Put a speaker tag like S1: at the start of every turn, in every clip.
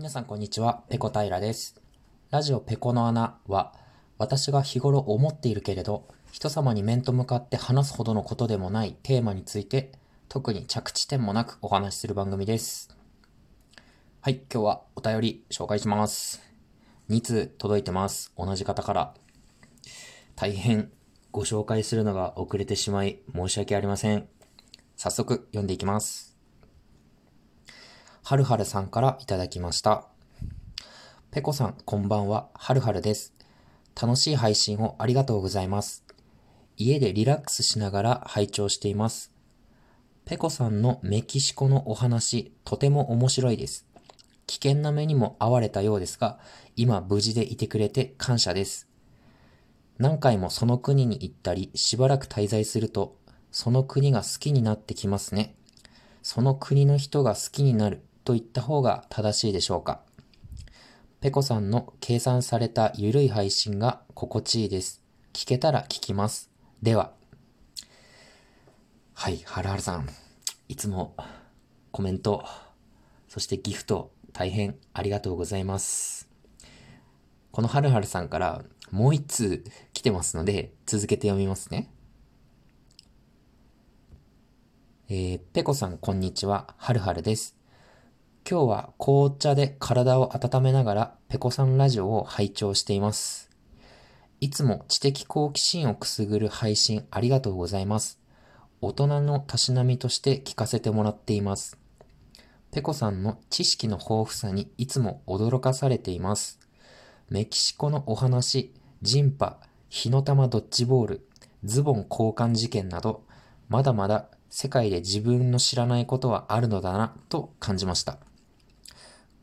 S1: 皆さんこんにちは、ペコ平です。ラジオペコの穴は、私が日頃思っているけれど、人様に面と向かって話すほどのことでもないテーマについて、特に着地点もなくお話しする番組です。はい、今日はお便り紹介します。2通届いてます。同じ方から。大変ご紹介するのが遅れてしまい申し訳ありません。早速読んでいきます。はるはるさんからいただきました。ペコさん、こんばんは。はるはるです。楽しい配信をありがとうございます。家でリラックスしながら拝聴しています。ペコさんのメキシコのお話、とても面白いです。危険な目にも遭われたようですが、今無事でいてくれて感謝です。何回もその国に行ったり、しばらく滞在すると、その国が好きになってきますね。その国の人が好きになると言った方が正しいでしょうか。ペコさんの計算されたゆるい配信が心地いいです。聞けたら聞きます。では。はい、はるはるさん。いつもコメント、そしてギフト、大変ありがとうございます。このはるはるさんからもう一通来てますので、続けて読みますね。えー、ペコさん、こんにちは。はるはるです。今日は紅茶で体を温めながらペコさんラジオを拝聴しています。いつも知的好奇心をくすぐる配信ありがとうございます。大人のたしなみとして聞かせてもらっています。ペコさんの知識の豊富さにいつも驚かされています。メキシコのお話、ジンパ、火の玉ドッジボール、ズボン交換事件など、まだまだ世界で自分の知らないことはあるのだなと感じました。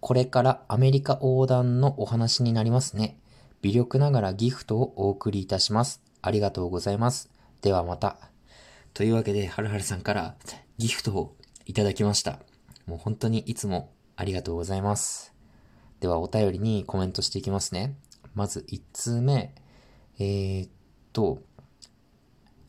S1: これからアメリカ横断のお話になりますね。微力ながらギフトをお送りいたします。ありがとうございます。ではまた。というわけで、はるはるさんからギフトをいただきました。もう本当にいつもありがとうございます。ではお便りにコメントしていきますね。まず1通目。えー、っと、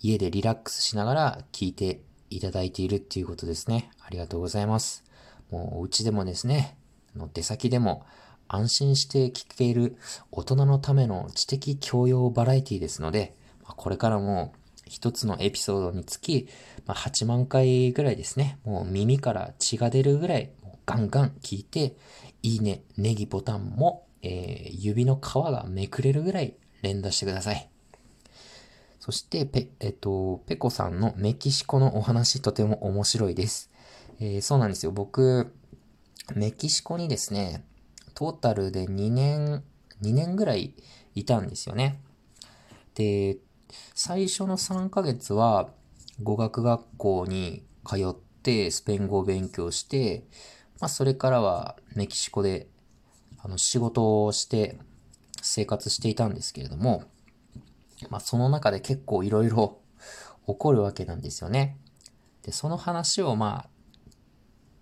S1: 家でリラックスしながら聞いていただいているっていうことですね。ありがとうございます。もうお家でもですね、の出先でも安心して聞ける大人のための知的教養バラエティですので、これからも一つのエピソードにつき、ま8万回ぐらいですね、もう耳から血が出るぐらいガンガン聞いて、いいね、ネギボタンも、えー、指の皮がめくれるぐらい連打してください。そして、ペ、えっと、ペコさんのメキシコのお話とても面白いです。えー、そうなんですよ。僕、メキシコにですね、トータルで2年、2年ぐらいいたんですよね。で、最初の3ヶ月は語学学校に通ってスペイン語を勉強して、まあそれからはメキシコであの仕事をして生活していたんですけれども、まあその中で結構いろいろ起こるわけなんですよね。で、その話をまあ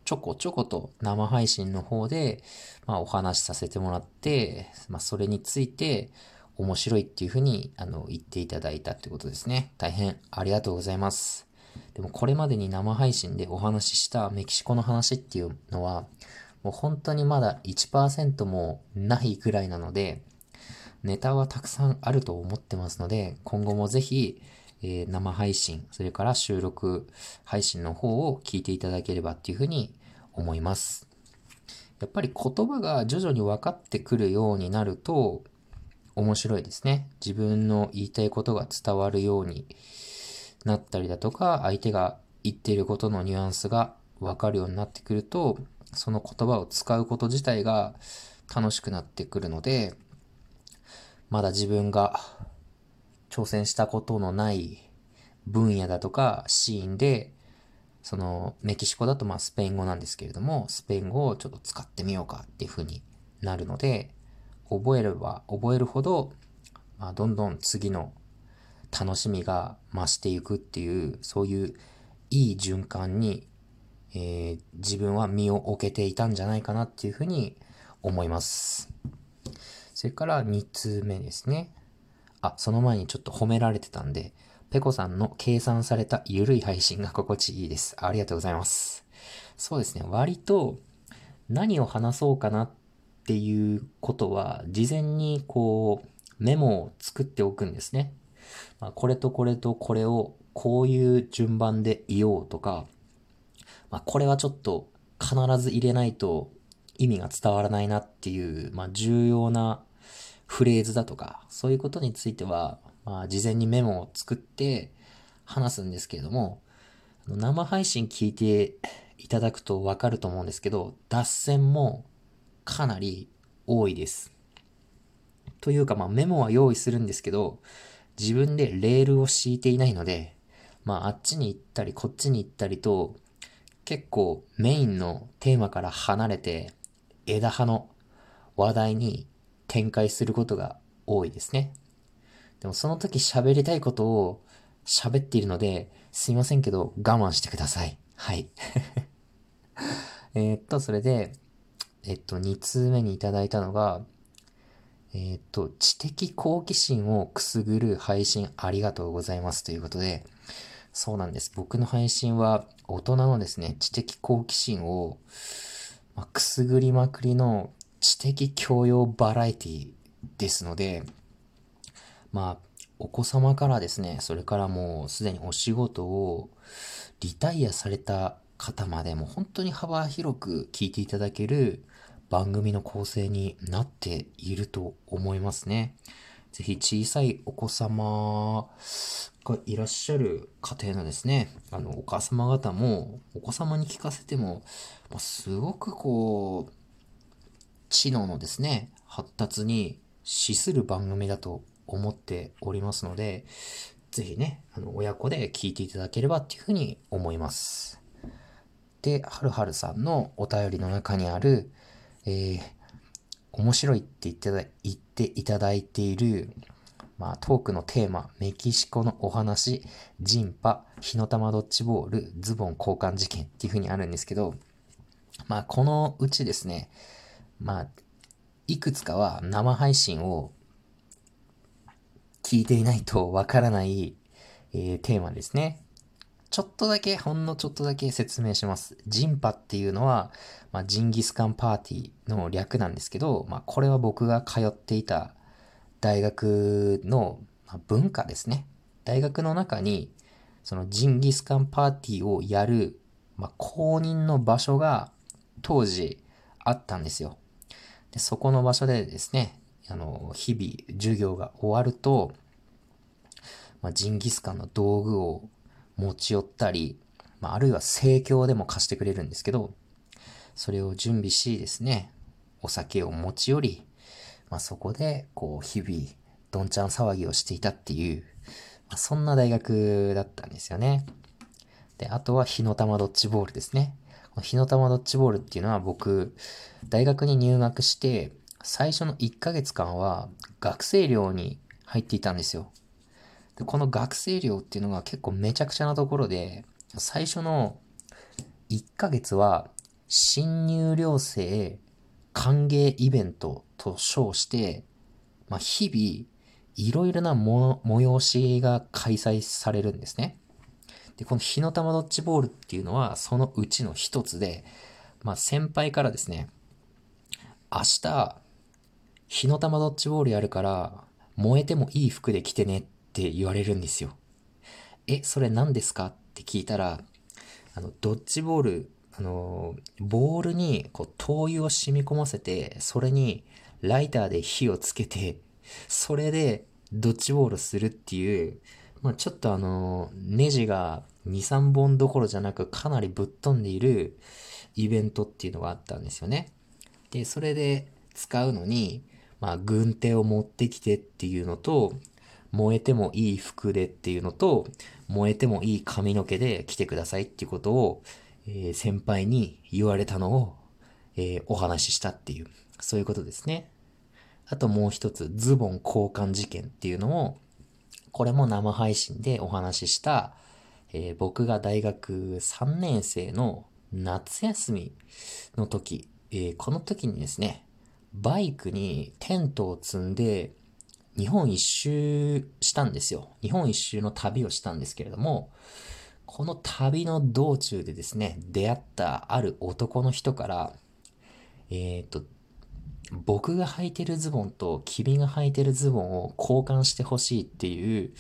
S1: ちょこちょこと生配信の方で、まあ、お話しさせてもらって、まあ、それについて面白いっていうふうにあの言っていただいたってことですね。大変ありがとうございます。でもこれまでに生配信でお話ししたメキシコの話っていうのは、もう本当にまだ1%もないぐらいなので、ネタはたくさんあると思ってますので、今後もぜひ、えー、生配信、それから収録配信の方を聞いていただければっていうふうに思います。やっぱり言葉が徐々に分かってくるようになると面白いですね。自分の言いたいことが伝わるようになったりだとか、相手が言っていることのニュアンスが分かるようになってくると、その言葉を使うこと自体が楽しくなってくるので、まだ自分が挑戦したことのない分野だとかシーンでそのメキシコだとまあスペイン語なんですけれども、スペイン語をちょっと使ってみようかっていう風になるので、覚えれば覚えるほど、まあ、どんどん次の楽しみが増していくっていう、そういういい循環に、えー、自分は身を置けていたんじゃないかなっていうふうに思います。それから2通目ですね。あ、その前にちょっと褒められてたんで、ペコさんの計算されたゆるい配信が心地いいです。ありがとうございます。そうですね。割と何を話そうかなっていうことは、事前にこう、メモを作っておくんですね。まあ、これとこれとこれをこういう順番で言おうとか、まあ、これはちょっと必ず入れないと意味が伝わらないなっていう、まあ、重要なフレーズだとか、そういうことについては、まあ、事前にメモを作って話すんですけれども、生配信聞いていただくとわかると思うんですけど、脱線もかなり多いです。というか、まあ、メモは用意するんですけど、自分でレールを敷いていないので、まあ、あっちに行ったり、こっちに行ったりと、結構メインのテーマから離れて、枝葉の話題に展開することが多いですね。でもその時喋りたいことを喋っているので、すいませんけど我慢してください。はい。えっと、それで、えっと、2通目にいただいたのが、えっと、知的好奇心をくすぐる配信ありがとうございますということで、そうなんです。僕の配信は大人のですね、知的好奇心を、まあ、くすぐりまくりの知的教養バラエティですので、まあ、お子様からですね、それからもうすでにお仕事をリタイアされた方までも本当に幅広く聞いていただける番組の構成になっていると思いますね。ぜひ小さいお子様がいらっしゃる家庭のですね、あの、お母様方も、お子様に聞かせても、ま、すごくこう、知能のですね、発達に資する番組だと思っておりますので、ぜひね、あの、親子で聞いていただければっていうふうに思います。で、はるはるさんのお便りの中にある、えー、面白いって言って言っていただいている、まあ、トークのテーマ、メキシコのお話、ジンパ、火の玉ドッジボール、ズボン交換事件っていう風にあるんですけど、まあ、このうちですね、まあ、いくつかは生配信を聞いていないとわからない、えー、テーマですね。ちょっとだけ、ほんのちょっとだけ説明します。ジンパっていうのは、まあ、ジンギスカンパーティーの略なんですけど、まあ、これは僕が通っていた大学の文化ですね。大学の中に、そのジンギスカンパーティーをやる、まあ、公認の場所が当時あったんですよ。でそこの場所でですね、あの、日々授業が終わると、まあ、ジンギスカンの道具を持ち寄ったり、まあ、あるいは盛況でも貸してくれるんですけど、それを準備しですね、お酒を持ち寄り、まあ、そこで、こう、日々、どんちゃん騒ぎをしていたっていう、まあ、そんな大学だったんですよね。で、あとは火の玉ドッジボールですね。この火の玉ドッジボールっていうのは僕、大学に入学して、最初の1ヶ月間は学生寮に入っていたんですよ。で、この学生寮っていうのが結構めちゃくちゃなところで、最初の1ヶ月は新入寮生歓迎イベントと称して、まあ、日々いろいろな催しが開催されるんですね。で、この火の玉ドッジボールっていうのはそのうちの一つで、まあ、先輩からですね、明日、火の玉ドッジボールやるから、燃えてもいい服で着てねって言われるんですよ。え、それ何ですか？って聞いたら、あの、ドッジボール、あの、ボールにこう灯油を染み込ませて、それにライターで火をつけて、それでドッジボールするっていう、まあ、ちょっとあの、ネジが2、3本どころじゃなくかなりぶっ飛んでいるイベントっていうのがあったんですよね。で、それで使うのに、まあ、軍手を持ってきてっていうのと、燃えてもいい服でっていうのと、燃えてもいい髪の毛で来てくださいっていうことを、えー、先輩に言われたのを、えー、お話ししたっていう、そういうことですね。あともう一つ、ズボン交換事件っていうのを、これも生配信でお話しした、えー、僕が大学3年生の夏休みの時、えこの時にですね、バイクにテントを積んで、日本一周したんですよ。日本一周の旅をしたんですけれども、この旅の道中でですね、出会ったある男の人から、えっ、ー、と、僕が履いてるズボンと君が履いてるズボンを交換してほしいっていう、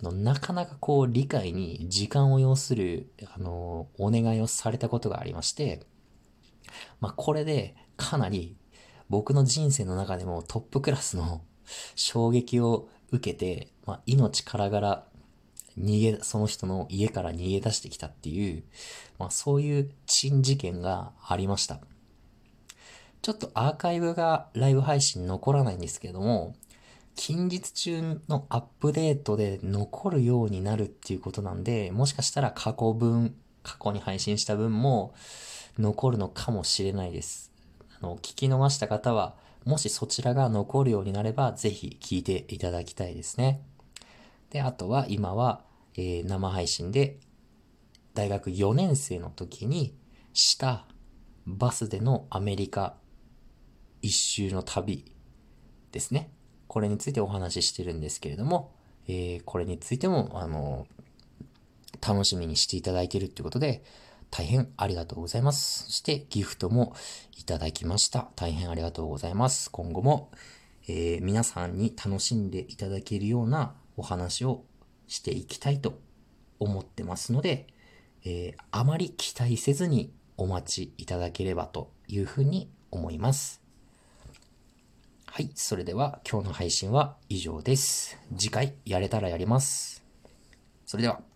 S1: あの、なかなかこう理解に時間を要する、あの、お願いをされたことがありまして、まあ、これでかなり僕の人生の中でもトップクラスの 衝撃を受けて、まあ、命からがら逃げ、その人の家から逃げ出してきたっていう、まあ、そういう珍事件がありました。ちょっとアーカイブがライブ配信残らないんですけども、近日中のアップデートで残るようになるっていうことなんで、もしかしたら過去分、過去に配信した分も残るのかもしれないです。の、聞き逃した方は、もしそちらが残るようになれば、ぜひ聞いていただきたいですね。で、あとは今は、えー、生配信で大学4年生の時にしたバスでのアメリカ一周の旅ですね。これについてお話ししてるんですけれども、えー、これについても、あの、楽しみにしていただいているってことで、大変ありがとうございます。そしてギフトもいただきました。大変ありがとうございます。今後も、えー、皆さんに楽しんでいただけるようなお話をしていきたいと思ってますので、えー、あまり期待せずにお待ちいただければというふうに思います。はい。それでは今日の配信は以上です。次回やれたらやります。それでは。